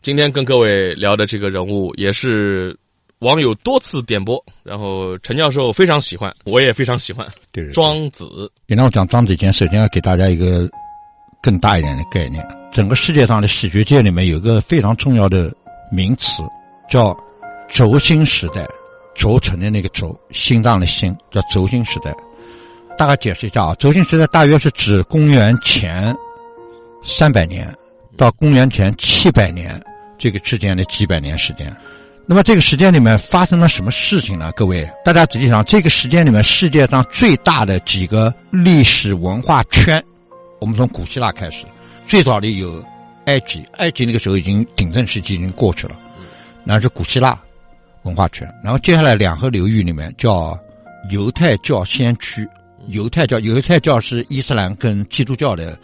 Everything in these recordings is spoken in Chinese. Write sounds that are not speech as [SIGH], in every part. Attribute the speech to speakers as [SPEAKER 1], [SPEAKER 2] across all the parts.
[SPEAKER 1] 今天跟各位聊的这个人物也是网友多次点播，然后陈教授非常喜欢，我也非常喜欢。
[SPEAKER 2] 对对对
[SPEAKER 1] 庄子，
[SPEAKER 2] 你让我讲庄子以前，首先要给大家一个更大一点的概念。整个世界上的史学界里面有个非常重要的名词，叫轴心时代。轴承的那个轴，心脏的心，叫轴心时代。大概解释一下啊，轴心时代大约是指公元前三百年到公元前七百年这个之间的几百年时间。那么这个时间里面发生了什么事情呢？各位，大家仔细想，这个时间里面世界上最大的几个历史文化圈，我们从古希腊开始，最早的有埃及，埃及那个时候已经鼎盛时期已经过去了，那是古希腊文化圈。然后接下来两河流域里面叫犹太教先驱，犹太教犹太教是伊斯兰跟基督教的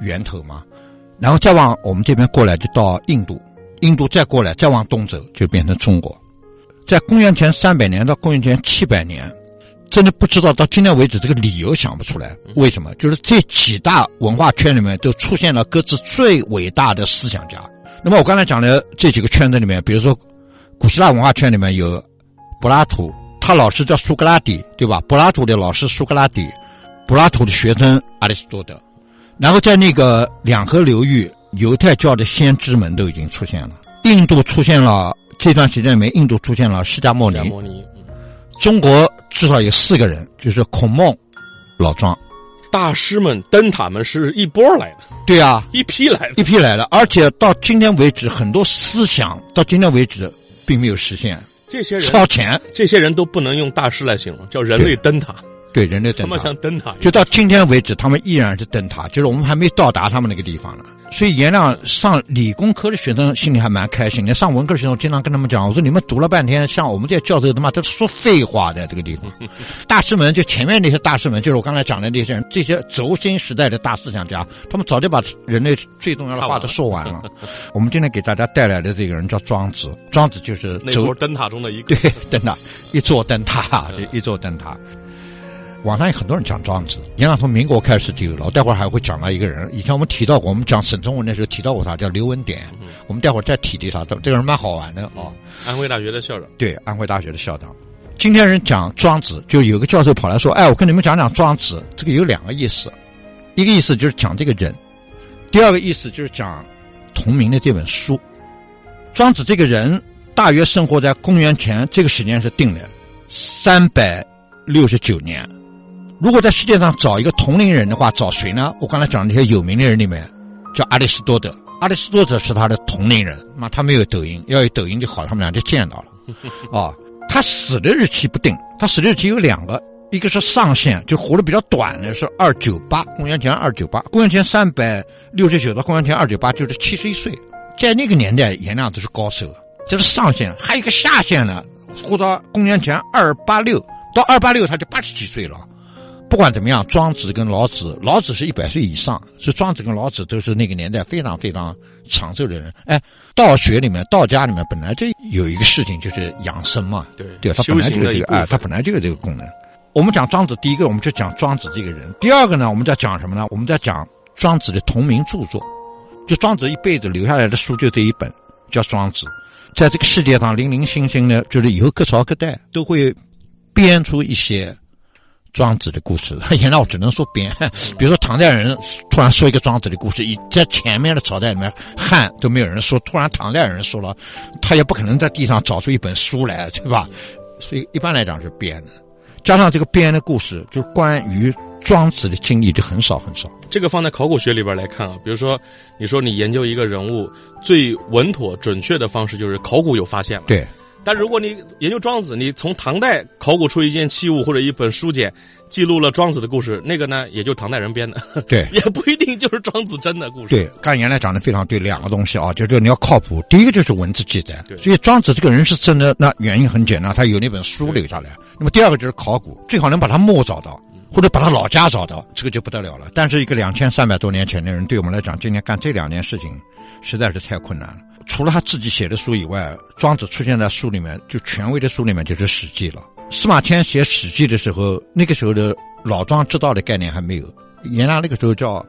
[SPEAKER 2] 源头嘛，然后再往我们这边过来就到印度。印度再过来，再往东走就变成中国。在公元前三百年到公元前七百年，真的不知道到今天为止这个理由想不出来。为什么？就是这几大文化圈里面都出现了各自最伟大的思想家。那么我刚才讲的这几个圈子里面，比如说古希腊文化圈里面有柏拉图，他老师叫苏格拉底，对吧？柏拉图的老师苏格拉底，柏拉图的学生亚里士多德。然后在那个两河流域。犹太教的先知们都已经出现了，印度出现了这段时间里面，印度出现了释迦牟尼，中国至少有四个人，就是孔孟、老庄，
[SPEAKER 1] 大师们、灯塔们是一波来的，
[SPEAKER 2] 对啊，
[SPEAKER 1] 一批来的，
[SPEAKER 2] 一批来的，而且到今天为止，很多思想到今天为止并没有实现，
[SPEAKER 1] 这些人
[SPEAKER 2] 超前，
[SPEAKER 1] 这些人都不能用大师来形容，叫人类灯塔，
[SPEAKER 2] 对。人类
[SPEAKER 1] 他们
[SPEAKER 2] 灯塔，
[SPEAKER 1] 像灯塔，
[SPEAKER 2] 就到今天为止，他们依然是灯塔，就是我们还没到达他们那个地方呢。所以颜亮上理工科的学生心里还蛮开心的，上文科的学生我经常跟他们讲，我说你们读了半天，像我们这些教授他妈都说废话的这个地方。大师们就前面那些大师们，就是我刚才讲的那些人，这些轴心时代的大思想家，他们早就把人类最重要的话都说完了。[LAUGHS] 我们今天给大家带来的这个人叫庄子，庄子就是轴
[SPEAKER 1] 那波灯塔中的一个。[LAUGHS]
[SPEAKER 2] 对，灯塔，一座灯塔，这一座灯塔。网上有很多人讲庄子，你看从民国开始就有了。我待会儿还会讲到一个人，以前我们提到过，我们讲沈从文的时候提到过他，叫刘文典。我们待会儿再提提他，这这个人蛮好玩的哦。
[SPEAKER 1] 安徽大学的校长，
[SPEAKER 2] 对，安徽大学的校长。今天人讲庄子，就有个教授跑来说：“哎，我跟你们讲讲庄子，这个有两个意思，一个意思就是讲这个人，第二个意思就是讲同名的这本书。庄子这个人大约生活在公元前这个时间是定的三百六十九年。如果在世界上找一个同龄人的话，找谁呢？我刚才讲的那些有名的人里面，叫阿里士多德。阿里士多德是他的同龄人，妈他没有抖音，要有抖音就好，他们俩就见到了。[LAUGHS] 啊，他死的日期不定，他死的日期有两个，一个是上限，就活得比较短的是二九八，公元前二九八，公元前三百六十九到公元前二九八就是七十一岁，在那个年代颜亮都是高手，这是上限，还有一个下限呢，活到公元前二八六，到二八六他就八十几岁了。不管怎么样，庄子跟老子，老子是一百岁以上，所以庄子跟老子都是那个年代非常非常长寿的人。哎，道学里面、道家里面本来就有一个事情，就是养生嘛。
[SPEAKER 1] 对
[SPEAKER 2] 对，他本来就有这个，哎，他本来就有这个功能。我们讲庄子，第一个我们就讲庄子这个人，第二个呢，我们在讲什么呢？我们在讲庄子的同名著作，就庄子一辈子留下来的书就这一本，叫《庄子》。在这个世界上零零星星的，就是以后各朝各代都会编出一些庄子的故事。[LAUGHS] 现在我只能说编，[LAUGHS] 比如说唐代人突然说一个庄子的故事，以在前面的朝代里面汉都没有人说，突然唐代人说了，他也不可能在地上找出一本书来，对吧？所以一般来讲是编的，加上这个编的故事，就关于庄子的经历就很少很少。
[SPEAKER 1] 这个放在考古学里边来看啊，比如说，你说你研究一个人物，最稳妥准确的方式就是考古有发现了，
[SPEAKER 2] 对，
[SPEAKER 1] 但如果你研究庄子，你从唐代考古出一件器物或者一本书简，记录了庄子的故事，那个呢，也就唐代人编的，
[SPEAKER 2] 对 [LAUGHS]
[SPEAKER 1] 也不一定就是庄子真的故事。
[SPEAKER 2] 对，刚才原来讲的非常对，两个东西啊，就是你要靠谱。第一个就是文字记载，所以庄子这个人是真的，那原因很简单，他有那本书留下来。那么第二个就是考古，最好能把他墓找到，或者把他老家找到，这个就不得了了。但是一个两千三百多年前的人，对我们来讲，今天干这两件事情，实在是太困难了。除了他自己写的书以外，庄子出现在书里面，就权威的书里面就是《史记》了。司马迁写《史记》的时候，那个时候的老庄之道的概念还没有，原来那个时候叫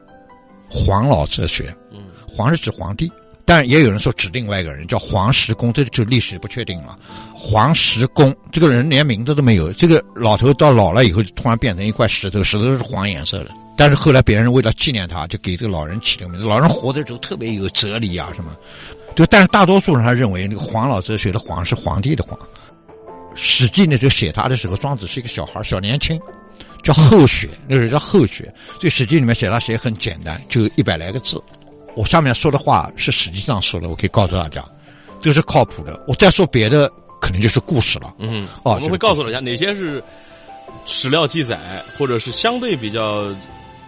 [SPEAKER 2] 黄老哲学，
[SPEAKER 1] 嗯，
[SPEAKER 2] 黄是指皇帝，但也有人说指另外一个人叫黄石公，这就历史不确定了。黄石公这个人连名字都没有，这个老头到老了以后就突然变成一块石头，石头是黄颜色的。但是后来别人为了纪念他，就给这个老人起了个名字。老人活的时候特别有哲理啊什么，就但是大多数人还认为那个黄老哲学的黄是皇帝的皇。《史记》那时候写他的时候，庄子是一个小孩小年轻，叫后学，那时候叫后学。这《史记》里面写他写很简单，就一百来个字。我下面说的话是史记上说的，我可以告诉大家，这个是靠谱的。我再说别的，可能就是故事了。
[SPEAKER 1] 嗯，
[SPEAKER 2] 哦
[SPEAKER 1] 我们会告诉大家哪些是史料记载，或者是相对比较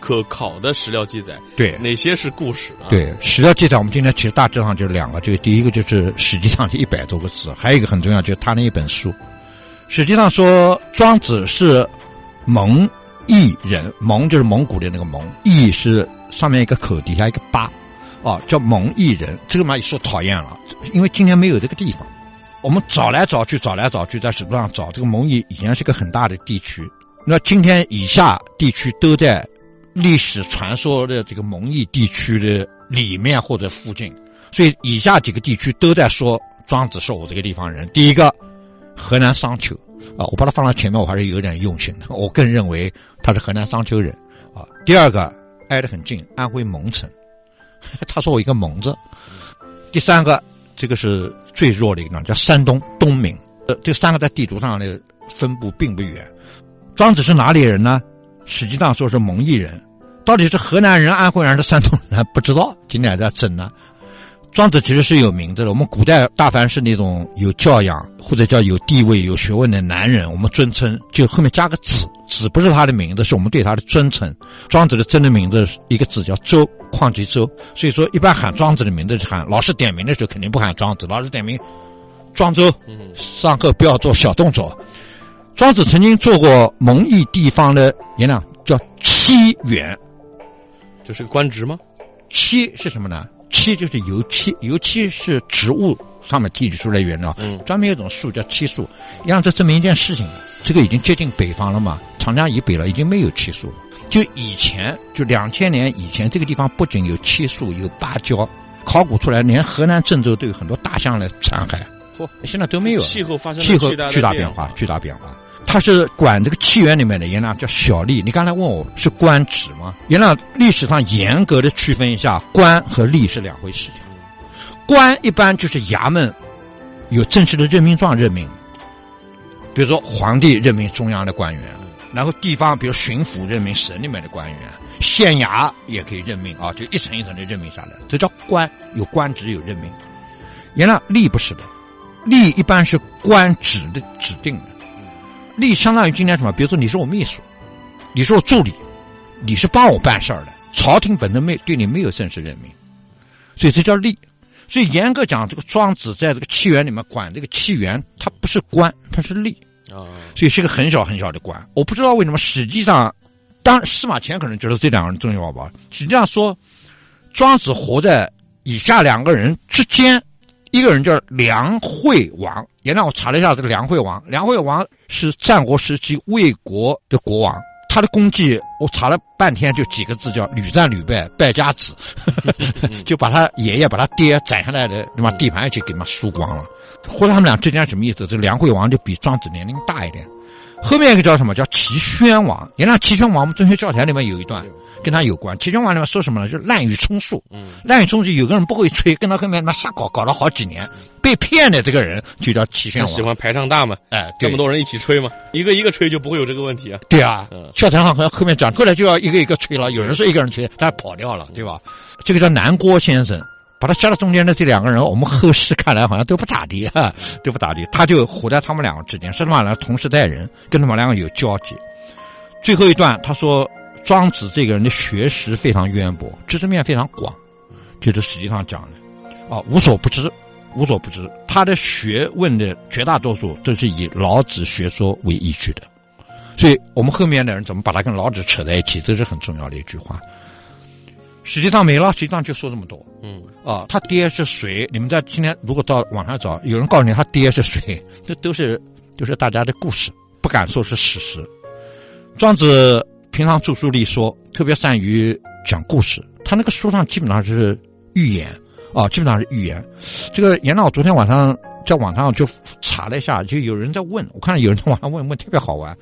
[SPEAKER 1] 可考的史料记载，
[SPEAKER 2] 对
[SPEAKER 1] 哪些是故事啊？，
[SPEAKER 2] 对，史料记载我们今天其实大致上就两个，这个第一个就是史记上的一百多个字，还有一个很重要，就是他那一本书。实际上说庄子是蒙邑人，蒙就是蒙古的那个蒙，邑是上面一个口，底下一个巴，哦，叫蒙邑人。这个嘛，也说讨厌了，因为今天没有这个地方。我们找来找去，找来找去，在史书上找这个蒙邑以前是个很大的地区，那今天以下地区都在历史传说的这个蒙邑地区的里面或者附近，所以以下几个地区都在说庄子是我这个地方人。第一个，河南商丘啊，我把它放到前面，我还是有点用心的。我更认为他是河南商丘人啊。第二个，挨得很近，安徽蒙城，他说我一个蒙字。第三个，这个是最弱的一个，叫山东东明。呃，这三个在地图上的分布并不远。庄子是哪里人呢？实际上说是蒙邑人，到底是河南人、安徽人还是山东人还 [LAUGHS] 不知道，今天还在争呢。庄子其实是有名字的，我们古代大凡是那种有教养或者叫有地位、有学问的男人，我们尊称就后面加个子，子不是他的名字，是我们对他的尊称。庄子的真的名字一个字叫周，况其周，所以说一般喊庄子的名字是喊，老师点名的时候肯定不喊庄子，老师点名庄周，上课不要做小动作。庄子曾经做过蒙邑地方的演讲，叫漆园。
[SPEAKER 1] 这是个官职吗？
[SPEAKER 2] 漆是什么呢？漆就是油漆，油漆是植物上面提取出来原料，
[SPEAKER 1] 嗯
[SPEAKER 2] 专门有一种树叫漆树。让这证明一件事情，这个已经接近北方了嘛，长江以北了，已经没有漆树了。就以前，就两千年以前，这个地方不仅有漆树，有芭蕉，考古出来，连河南郑州都有很多大象来残骸，
[SPEAKER 1] 嚯，
[SPEAKER 2] 现在都没有了。
[SPEAKER 1] 气候发生了
[SPEAKER 2] 气候
[SPEAKER 1] 巨大
[SPEAKER 2] 变化，巨大变化。他是管这个气源里面的，原来叫小吏。你刚才问我是官职吗？原来历史上严格的区分一下，官和吏是两回事情。官一般就是衙门有正式的任命状任命，比如说皇帝任命中央的官员，然后地方比如巡抚任命省里面的官员，县衙也可以任命啊，就一层一层的任命下来，这叫官，有官职有任命。原来吏不是的，吏一般是官职的指定的。吏相当于今天什么？比如说你是我秘书，你是我助理，你是帮我办事儿的，朝廷本身没对你没有正式任命，所以这叫吏。所以严格讲，这个庄子在这个契园里面管这个契园，他不是官，他是吏，
[SPEAKER 1] 啊，
[SPEAKER 2] 所以是个很小很小的官。我不知道为什么，实际上，当然司马迁可能觉得这两个人重要吧。实际上说，庄子活在以下两个人之间，一个人叫梁惠王。也让我查了一下这个梁惠王，梁惠王是战国时期魏国的国王。他的功绩我查了半天，就几个字，叫屡战屡败，败家子，[LAUGHS] 就把他爷爷、把他爹斩下来的对吧地盘一起给他妈输光了。或者他们俩之间什么意思？这梁惠王就比庄子年龄大一点。后面一个叫什么？叫齐宣王。你看齐宣王，我们中学教材里面有一段跟他有关。齐宣王里面说什么呢？就是滥竽充数。
[SPEAKER 1] 嗯，
[SPEAKER 2] 滥竽充数，有个人不会吹，跟他后面他妈瞎搞，搞了好几年，被骗的这个人就叫齐宣王。
[SPEAKER 1] 喜欢排场大嘛，
[SPEAKER 2] 哎，对
[SPEAKER 1] 这么多人一起吹嘛，一个一个吹就不会有这个问题啊。
[SPEAKER 2] 对啊
[SPEAKER 1] 嗯，
[SPEAKER 2] 教材上好像后面讲，后来就要一个一个吹了。有人说一个人吹，他跑掉了，对吧？这个叫南郭先生，把他夹到中间的这两个人，我们后世看来好像都不咋地哈，都不咋地。他就活在他们两个之间，是他们两个同时代人，跟他们两个有交集。最后一段他说，庄子这个人的学识非常渊博，知识面非常广，就是实际上讲的，啊，无所不知，无所不知。他的学问的绝大多数都是以老子学说为依据的，所以我们后面的人怎么把他跟老子扯在一起，这是很重要的一句话。实际上没了，实际上就说这么多。
[SPEAKER 1] 嗯，
[SPEAKER 2] 啊，他爹是谁？你们在今天如果到网上找，有人告诉你他爹是谁，这都是都是大家的故事，不敢说是史实。庄子平常著书立说，特别善于讲故事，他那个书上基本上是寓言啊，基本上是寓言。这个严老昨天晚上在网上就查了一下，就有人在问，我看到有人在网上问问特别好玩，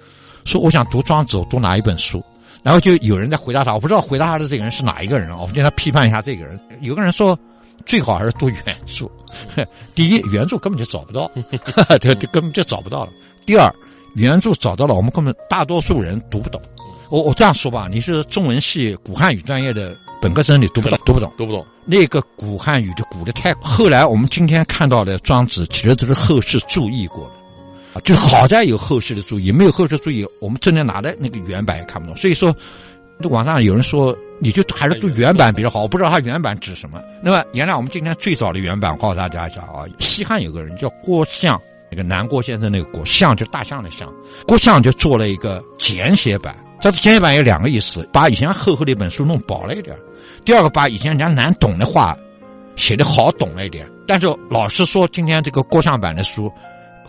[SPEAKER 2] 说我想读庄子，我读哪一本书？然后就有人在回答他，我不知道回答他的这个人是哪一个人啊？我让他批判一下这个人。有个人说，最好还是读原著。[LAUGHS] 第一，原著根本就找不到，[LAUGHS] 对，根本就找不到了。第二，原著找到了，我们根本大多数人读不懂。我我这样说吧，你是中文系古汉语专业的本科生，你读不懂，[LAUGHS] 读不懂，
[SPEAKER 1] 读不懂。
[SPEAKER 2] 那个古汉语的古的太，后来我们今天看到的庄子，其实都是后世注意过的。啊，就好在有后世的注意，没有后世注意，我们真正拿的那个原版也看不懂。所以说，网上有人说，你就还是读原版比较好。我不知道他原版指什么。那么，原来我们今天最早的原版，告诉大家一下啊，西汉有个人叫郭象，那个南郭先生那个郭象，就大象的象，郭象就做了一个简写版。这简写版有两个意思：把以前厚厚的一本书弄薄了一点；第二个，把以前人家难懂的话写的好懂了一点。但是老实说，今天这个郭象版的书。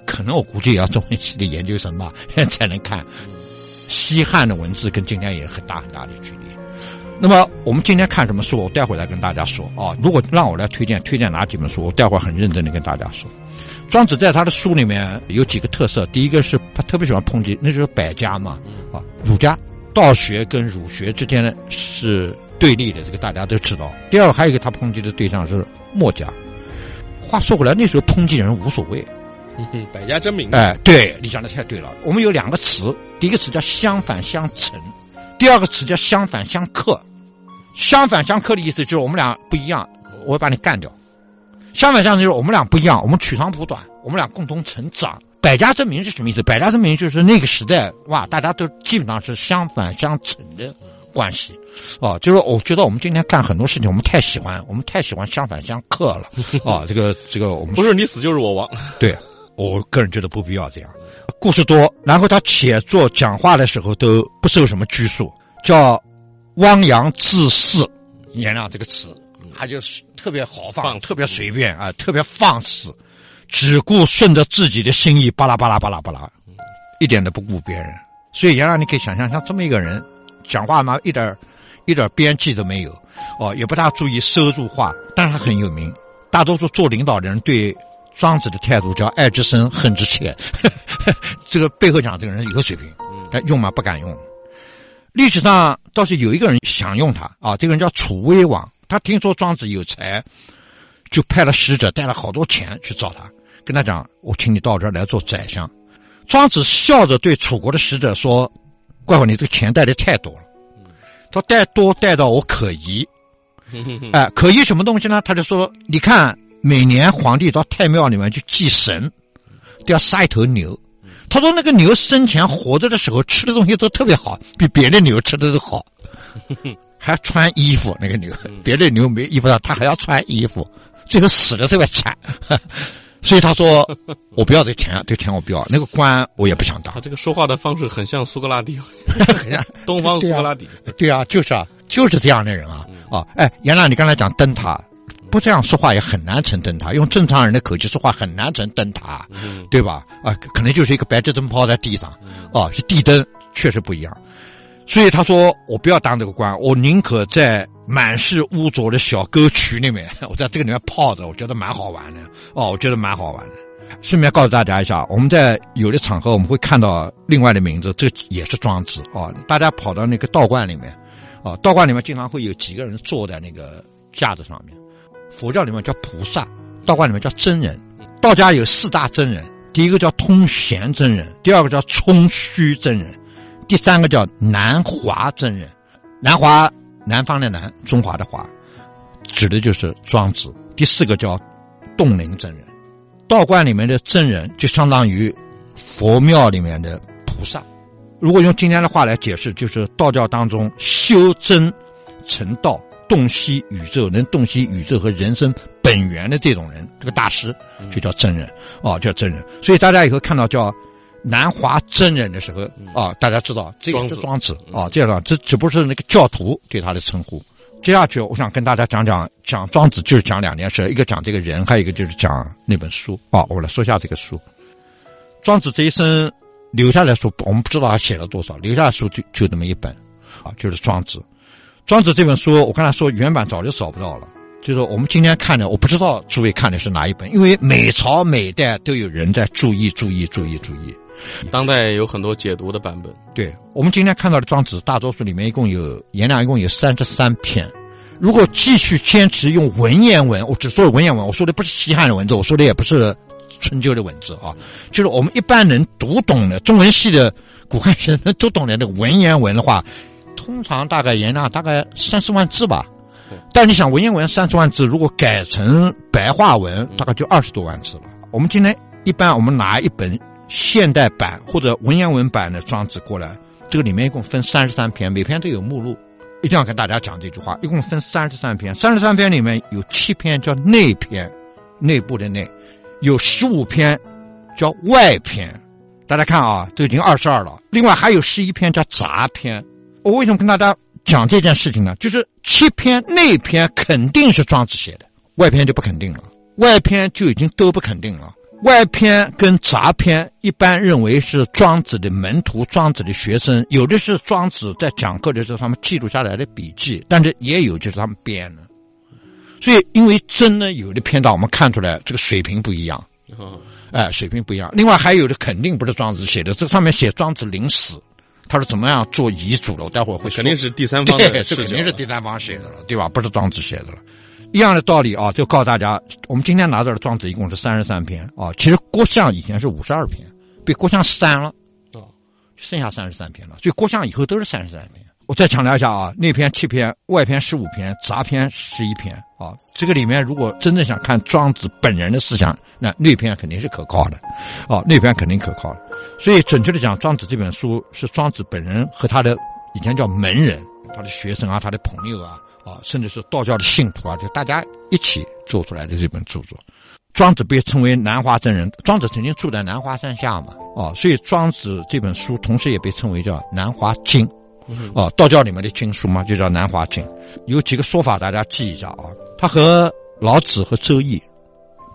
[SPEAKER 2] 可能我估计也要中文系的研究生吧 [LAUGHS] 才能看西汉的文字，跟今天也很大很大的距离。那么我们今天看什么书？我待会儿来跟大家说啊。如果让我来推荐，推荐哪几本书？我待会儿很认真的跟大家说。庄子在他的书里面有几个特色，第一个是他特别喜欢抨击，那就是百家嘛啊，儒家、道学跟儒学之间是对立的，这个大家都知道。第二个还有一个他抨击的对象是墨家。话说回来，那时候抨击人无所谓。[LAUGHS]
[SPEAKER 1] 百家争鸣。
[SPEAKER 2] 哎，对你讲的太对了。我们有两个词，第一个词叫相反相成，第二个词叫相反相克。相反相克的意思就是我们俩不一样，我要把你干掉。相反相成就是我们俩不一样，我们取长补短，我们俩共同成长。百家争鸣是什么意思？百家争鸣就是那个时代哇，大家都基本上是相反相成的关系。哦，就是我觉得我们今天干很多事情，我们太喜欢，我们太喜欢相反相克了。啊，这个这个我们
[SPEAKER 1] 不是你死就是我亡。
[SPEAKER 2] 对。我个人觉得不必要这样，故事多，然后他写作讲话的时候都不受什么拘束，叫汪洋自肆，原谅这个词，他就是特别豪放，特别随便啊，特别放肆，只顾顺着自己的心意，巴拉巴拉巴拉巴拉，一点都不顾别人。所以原来你可以想象，像这么一个人，讲话嘛，一点一点边际都没有，哦，也不大注意收入话，但是他很有名，大多数做领导的人对。庄子的态度叫爱之深，恨之切。[LAUGHS] 这个背后讲，这个人有个水平，但用嘛？不敢用。历史上倒是有一个人想用他啊，这个人叫楚威王。他听说庄子有才，就派了使者带了好多钱去找他，跟他讲：“我请你到这儿来做宰相。”庄子笑着对楚国的使者说：“怪我你这个钱带的太多了。”他带多带到我可疑。[LAUGHS] 哎，可疑什么东西呢？他就说：“你看。”每年皇帝到太庙里面去祭神，都要杀一头牛。他说那个牛生前活着的时候吃的东西都特别好，比别的牛吃的都好，[LAUGHS] 还穿衣服。那个牛，别的牛没衣服了，他还要穿衣服。最后死的特别惨，[LAUGHS] 所以他说：“ [LAUGHS] 我不要这钱，这钱我不要。那个官我也不想当。”
[SPEAKER 1] 他这个说话的方式很像苏格拉底，东方苏格拉底。
[SPEAKER 2] 对啊，就是啊，就是这样的人啊啊！哎，杨亮，你刚才讲灯塔。不这样说话也很难成灯塔，用正常人的口气说话很难成灯塔，对吧？啊，可能就是一个白炽灯泡在地上，哦，是地灯，确实不一样。所以他说：“我不要当这个官，我宁可在满是污浊的小沟渠里面，[LAUGHS] 我在这个里面泡着，我觉得蛮好玩的。哦，我觉得蛮好玩的。顺便告诉大家一下，我们在有的场合我们会看到另外的名字，这也是庄子哦。大家跑到那个道观里面，哦，道观里面经常会有几个人坐在那个架子上面。”佛教里面叫菩萨，道观里面叫真人。道家有四大真人，第一个叫通玄真人，第二个叫冲虚真人，第三个叫南华真人。南华，南方的南，中华的华。指的就是庄子。第四个叫洞灵真人，道观里面的真人就相当于佛庙里面的菩萨。如果用今天的话来解释，就是道教当中修真成道、洞悉宇宙、能洞悉宇宙和人生本源的这种人，这个大师就叫真人哦，叫真人。所以大家以后看到叫南华真人的时候啊，大家知道这个是庄子啊，这样这只不过是那个教徒对他的称呼。接下去，我想跟大家讲讲讲庄子，就是讲两件事，一个讲这个人，还有一个就是讲那本书啊。我来说一下这个书，庄子这一生。留下来书，我们不知道他写了多少。留下来书就就那么一本，啊，就是《庄子》。《庄子》这本书，我刚才说原版早就找不到了。就是我们今天看的，我不知道诸位看的是哪一本，因为每朝每代都有人在注意、注意、注意、注意。
[SPEAKER 1] 当代有很多解读的版本。
[SPEAKER 2] 对我们今天看到的《庄子》，大多数里面一共有颜良，一共有三十三篇。如果继续坚持用文言文，我只说文言文，我说的不是西汉的文字，我说的也不是。春秋的文字啊，就是我们一般人读懂的中文系的古汉学生读懂的那个文言文的话，通常大概言量大概三四万字吧。但你想文言文三十万字，如果改成白话文，大概就二十多万字了。我们今天一般我们拿一本现代版或者文言文版的《庄子》过来，这个里面一共分三十三篇，每篇都有目录。一定要跟大家讲这句话，一共分三十三篇，三十三篇里面有七篇叫内篇，内部的内。有十五篇，叫外篇，大家看啊，这已经二十二了。另外还有十一篇叫杂篇。我为什么跟大家讲这件事情呢？就是七篇内篇肯定是庄子写的，外篇就不肯定了。外篇就已经都不肯定了。外篇跟杂篇一般认为是庄子的门徒、庄子的学生，有的是庄子在讲课的时候他们记录下来的笔记，但是也有就是他们编的。所以，因为真的有的篇章，我们看出来这个水平不一样，哎，水平不一样。另外还有的肯定不是庄子写的，这上面写庄子临死，他是怎么样做遗嘱的？我待会儿会
[SPEAKER 1] 肯定是第三方的，
[SPEAKER 2] 这肯定是第三方写的了，对吧？不是庄子写的了。一样的道理啊，就告诉大家，我们今天拿到的庄子一共是三十三篇啊。其实郭象以前是五十二篇，被郭象删了，啊，剩下三十三篇了。所以郭象以后都是三十三篇。我再强调一下啊，内篇七篇，外篇十五篇，杂篇十一篇啊。这个里面如果真正想看庄子本人的思想，那内篇肯定是可靠的，啊，内篇肯定可靠的。所以准确的讲，庄子这本书是庄子本人和他的以前叫门人，他的学生啊，他的朋友啊，啊，甚至是道教的信徒啊，就大家一起做出来的这本著作。庄子被称为南华真人，庄子曾经住在南华山下嘛，啊，所以庄子这本书同时也被称为叫南华经。哦，道教里面的经书嘛，就叫《南华经》，有几个说法，大家记一下啊。它和老子和周易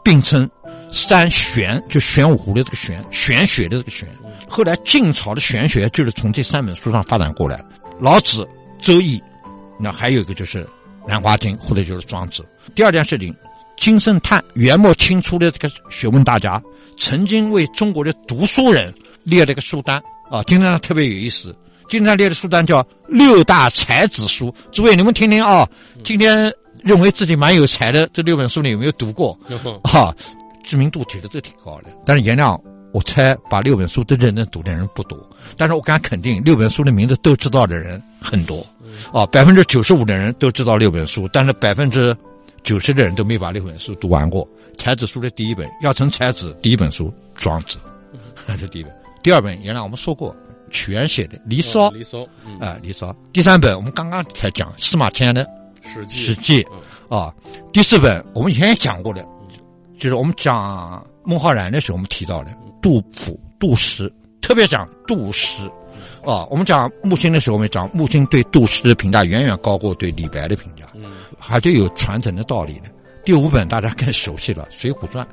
[SPEAKER 2] 并称三玄，就玄武湖的这个玄，玄学的这个玄。后来晋朝的玄学就是从这三本书上发展过来老子、周易，那还有一个就是《兰花经》，或者就是庄子。第二件事情，金圣叹，元末清初的这个学问大家，曾经为中国的读书人列了个书单啊，金圣叹特别有意思。今天列的书单叫六大才子书，诸位你们听听啊。今天认为自己蛮有才的这六本书，你有没有读过？哈，知名度其实都挺高的。但是颜亮，我猜把六本书都认真读的人不多。但是我敢肯定，六本书的名字都知道的人很多。啊，百分之九十五的人都知道六本书，但是百分之九十的人都没把六本书读完过。才子书的第一本要成才子，第一本书《庄子》，这是第一本。第二本颜亮我们说过。屈原写的《离骚》，
[SPEAKER 1] 离骚，
[SPEAKER 2] 啊，《离骚》。第三本我们刚刚才讲司马迁的《
[SPEAKER 1] 史记》，
[SPEAKER 2] 史记，啊。第四本我们以前也讲过的，就是我们讲孟浩然的时候，我们提到的杜甫、杜诗，特别讲杜诗，啊。我们讲木心的时候，我们讲木心对杜诗的评价远远高过对李白的评价，嗯，还就有传承的道理的。第五本大家更熟悉了，《水浒传》。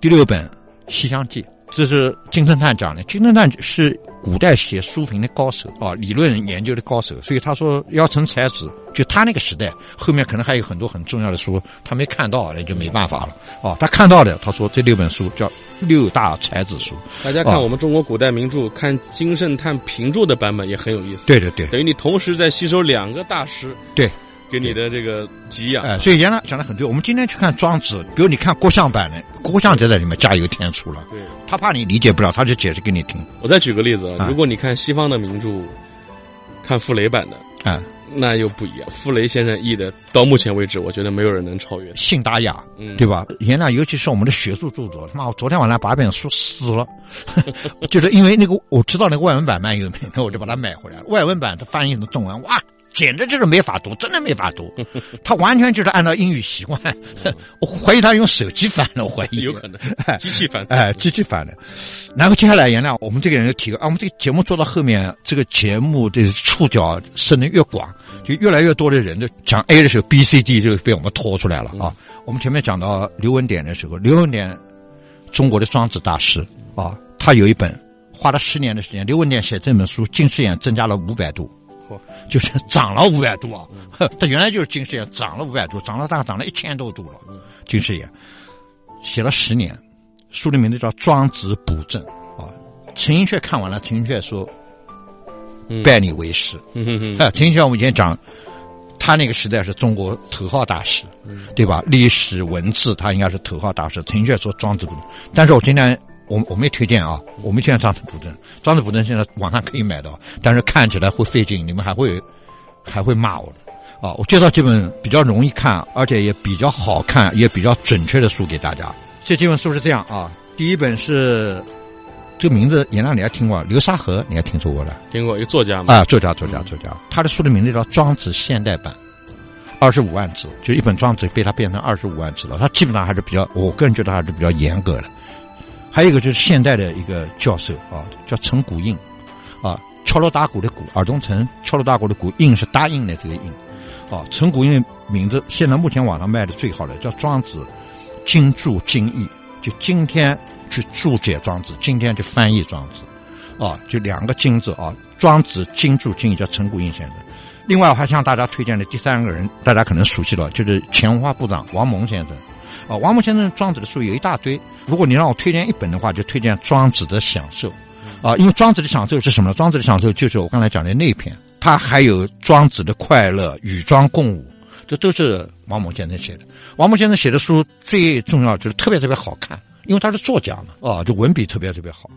[SPEAKER 2] 第六本《西厢记》。这是金圣叹讲的。金圣叹是古代写书评的高手啊，理论研究的高手，所以他说要成才子，就他那个时代，后面可能还有很多很重要的书他没看到，那就没办法了啊。他看到的，他说这六本书叫六大才子书。
[SPEAKER 1] 大家看我们中国古代名著，看金圣叹评注的版本也很有意思。
[SPEAKER 2] 对对对，
[SPEAKER 1] 等于你同时在吸收两个大师。
[SPEAKER 2] 对。
[SPEAKER 1] 给你的这个给养，
[SPEAKER 2] 哎，所以原来讲的很对。我们今天去看庄子，比如你看郭象版的，郭象就在里面加油添醋了。
[SPEAKER 1] 对，
[SPEAKER 2] 他怕你理解不了，他就解释给你听。
[SPEAKER 1] 我再举个例子，如果你看西方的名著，看傅雷版的，
[SPEAKER 2] 啊，
[SPEAKER 1] 那又不一样。傅雷先生译的，到目前为止，我觉得没有人能超越。
[SPEAKER 2] 信达雅，
[SPEAKER 1] 嗯
[SPEAKER 2] 对吧？严亮，尤其是我们的学术著作，他妈，我昨天晚上把本书撕了，[LAUGHS] 就是因为那个我知道那个外文版蛮有名的，我就把它买回来了。外文版它翻译成中文，哇，简直就是没法读，真的没法读。[LAUGHS] 他完全就是按照英语习惯，[LAUGHS] 我怀疑他用手机翻的，我怀疑
[SPEAKER 1] 有可能
[SPEAKER 2] 哎
[SPEAKER 1] 机器翻
[SPEAKER 2] 哎，机器翻的。然后接下来严亮，我们这个人就提个啊，我们这个节目做到后面，这个节目的触角伸得越广，就越来越多的人就讲 A 的时候，B、C、D 就被我们拖出来了啊。我们前面讲到刘文典的时候，刘文典中国的庄子大师啊，他有一本花了十年的时间，刘文典写这本书，近视眼增加了五百度。
[SPEAKER 1] 嚯
[SPEAKER 2] 就是涨了五百度啊！[LAUGHS] 他原来就是近视眼，涨了五百度，涨了大概涨了一千多度了。近视眼写了十年，书的名字叫《庄子补正》啊。陈寅恪看完了，陈寅恪说：“拜你为师。陈寅恪我们以前讲，他那个时代是中国头号大师，对吧？历史文字他应该是头号大师。陈寅恪说《庄子补正》，但是我今天我我没推荐啊，我没推荐《庄子补正》，《庄子补正》现在网上可以买到，但是看起来会费劲，你们还会还会骂我的啊！我介绍几本比较容易看，而且也比较好看，也比较准确的书给大家。这几本书是这样啊，第一本是这个名字，严亮你还听过？流沙河你还听说过的？
[SPEAKER 1] 听过一个作家吗？
[SPEAKER 2] 啊，作家，作家，作家，他的书的名字叫《庄子现代版》，二十五万字，就一本庄子被他变成二十五万字了。他基本上还是比较，我个人觉得还是比较严格的。还有一个就是现代的一个教授啊，叫陈古印，啊，敲锣打鼓的鼓，耳东陈，敲锣打鼓的鼓，印是答应的这个印，啊，陈古印名字现在目前网上卖的最好的叫《庄子经注经义》，就今天去注解庄子，今天去翻译庄子。啊，就两个金字啊，庄子经注经义叫陈古印先生。另外，我还向大家推荐的第三个人，大家可能熟悉了，就是前文化部长王蒙先生。啊，王蒙先生庄子的书有一大堆，如果你让我推荐一本的话，就推荐《庄子的享受》。啊，因为庄子的享受是什么呢？庄子的享受就是我刚才讲的那篇，他还有庄子的快乐与庄共舞，这都是王蒙先生写的。王蒙先生写的书最重要就是特别特别好看，因为他是作家嘛，啊，就文笔特别特别好。